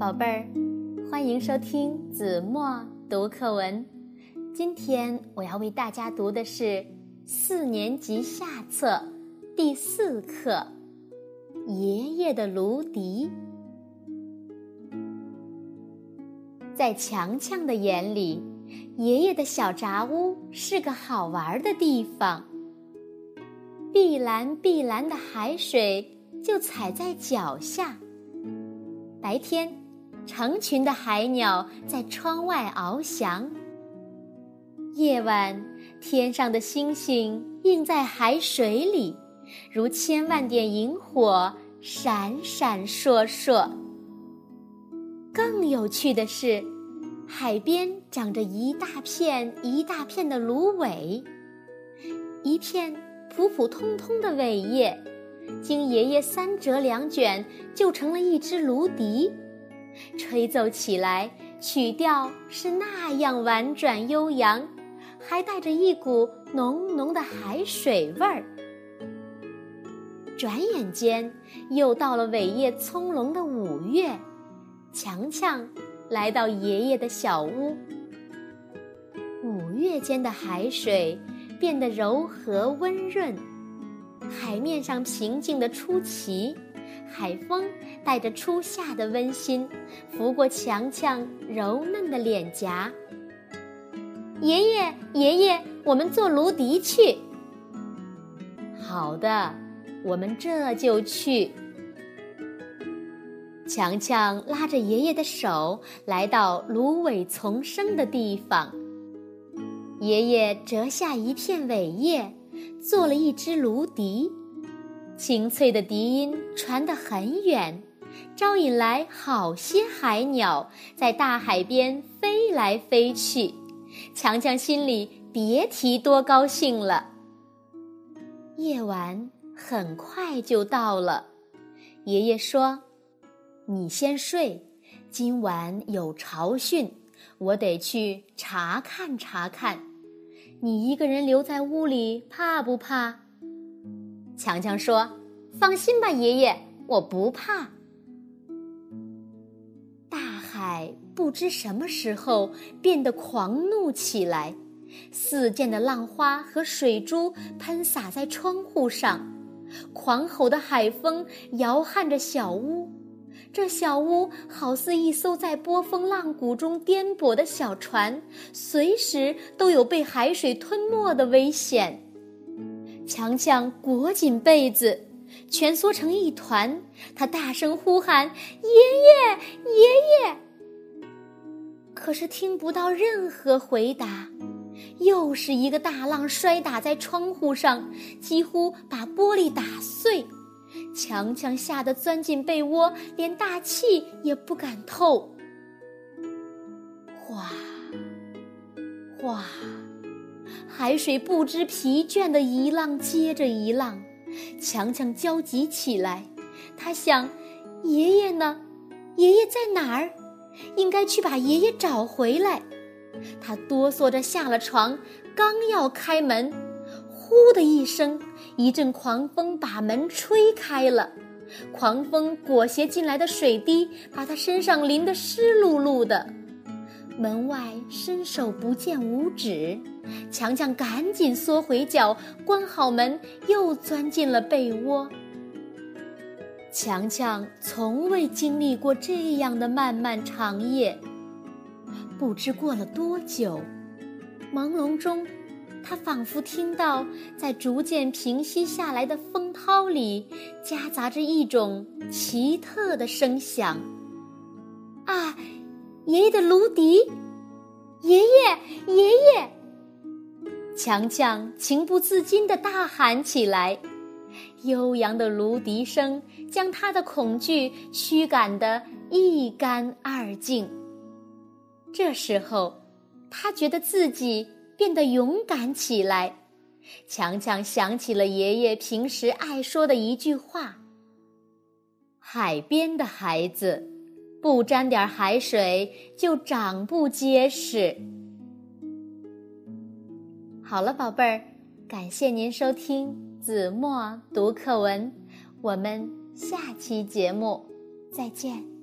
宝贝儿，欢迎收听子墨读课文。今天我要为大家读的是四年级下册第四课《爷爷的芦笛》。在强强的眼里，爷爷的小杂屋是个好玩的地方。碧蓝碧蓝的海水就踩在脚下。白天，成群的海鸟在窗外翱翔。夜晚，天上的星星映在海水里，如千万点萤火，闪闪烁烁。更有趣的是，海边长着一大片一大片的芦苇，一片普普通通的苇叶。经爷爷三折两卷，就成了一支芦笛，吹奏起来，曲调是那样婉转悠扬，还带着一股浓浓的海水味儿。转眼间，又到了尾叶葱茏的五月，强强来到爷爷的小屋。五月间的海水变得柔和温润。海面上平静的出奇，海风带着初夏的温馨，拂过强强柔嫩的脸颊。爷爷，爷爷，我们做芦笛去。好的，我们这就去。强强拉着爷爷的手，来到芦苇丛生的地方。爷爷折下一片苇叶。做了一支芦笛，清脆的笛音传得很远，招引来好些海鸟在大海边飞来飞去。强强心里别提多高兴了。夜晚很快就到了，爷爷说：“你先睡，今晚有潮讯，我得去查看查看。”你一个人留在屋里，怕不怕？强强说：“放心吧，爷爷，我不怕。”大海不知什么时候变得狂怒起来，四溅的浪花和水珠喷洒在窗户上，狂吼的海风摇撼着小屋。这小屋好似一艘在波峰浪谷中颠簸的小船，随时都有被海水吞没的危险。强强裹紧被子，蜷缩成一团，他大声呼喊：“爷爷，爷爷！”可是听不到任何回答。又是一个大浪摔打在窗户上，几乎把玻璃打碎。强强吓得钻进被窝，连大气也不敢透。哗，哗，海水不知疲倦的一浪接着一浪，强强焦急起来。他想：爷爷呢？爷爷在哪儿？应该去把爷爷找回来。他哆嗦着下了床，刚要开门。呼的一声，一阵狂风把门吹开了，狂风裹挟进来的水滴把他身上淋得湿漉漉的。门外伸手不见五指，强强赶紧缩回脚，关好门，又钻进了被窝。强强从未经历过这样的漫漫长夜，不知过了多久，朦胧中。他仿佛听到，在逐渐平息下来的风涛里，夹杂着一种奇特的声响。啊，爷爷的芦笛！爷爷，爷爷！强强情不自禁地大喊起来。悠扬的芦笛声将他的恐惧驱赶得一干二净。这时候，他觉得自己。变得勇敢起来，强强想起了爷爷平时爱说的一句话：“海边的孩子，不沾点海水就长不结实。”好了，宝贝儿，感谢您收听子墨读课文，我们下期节目再见。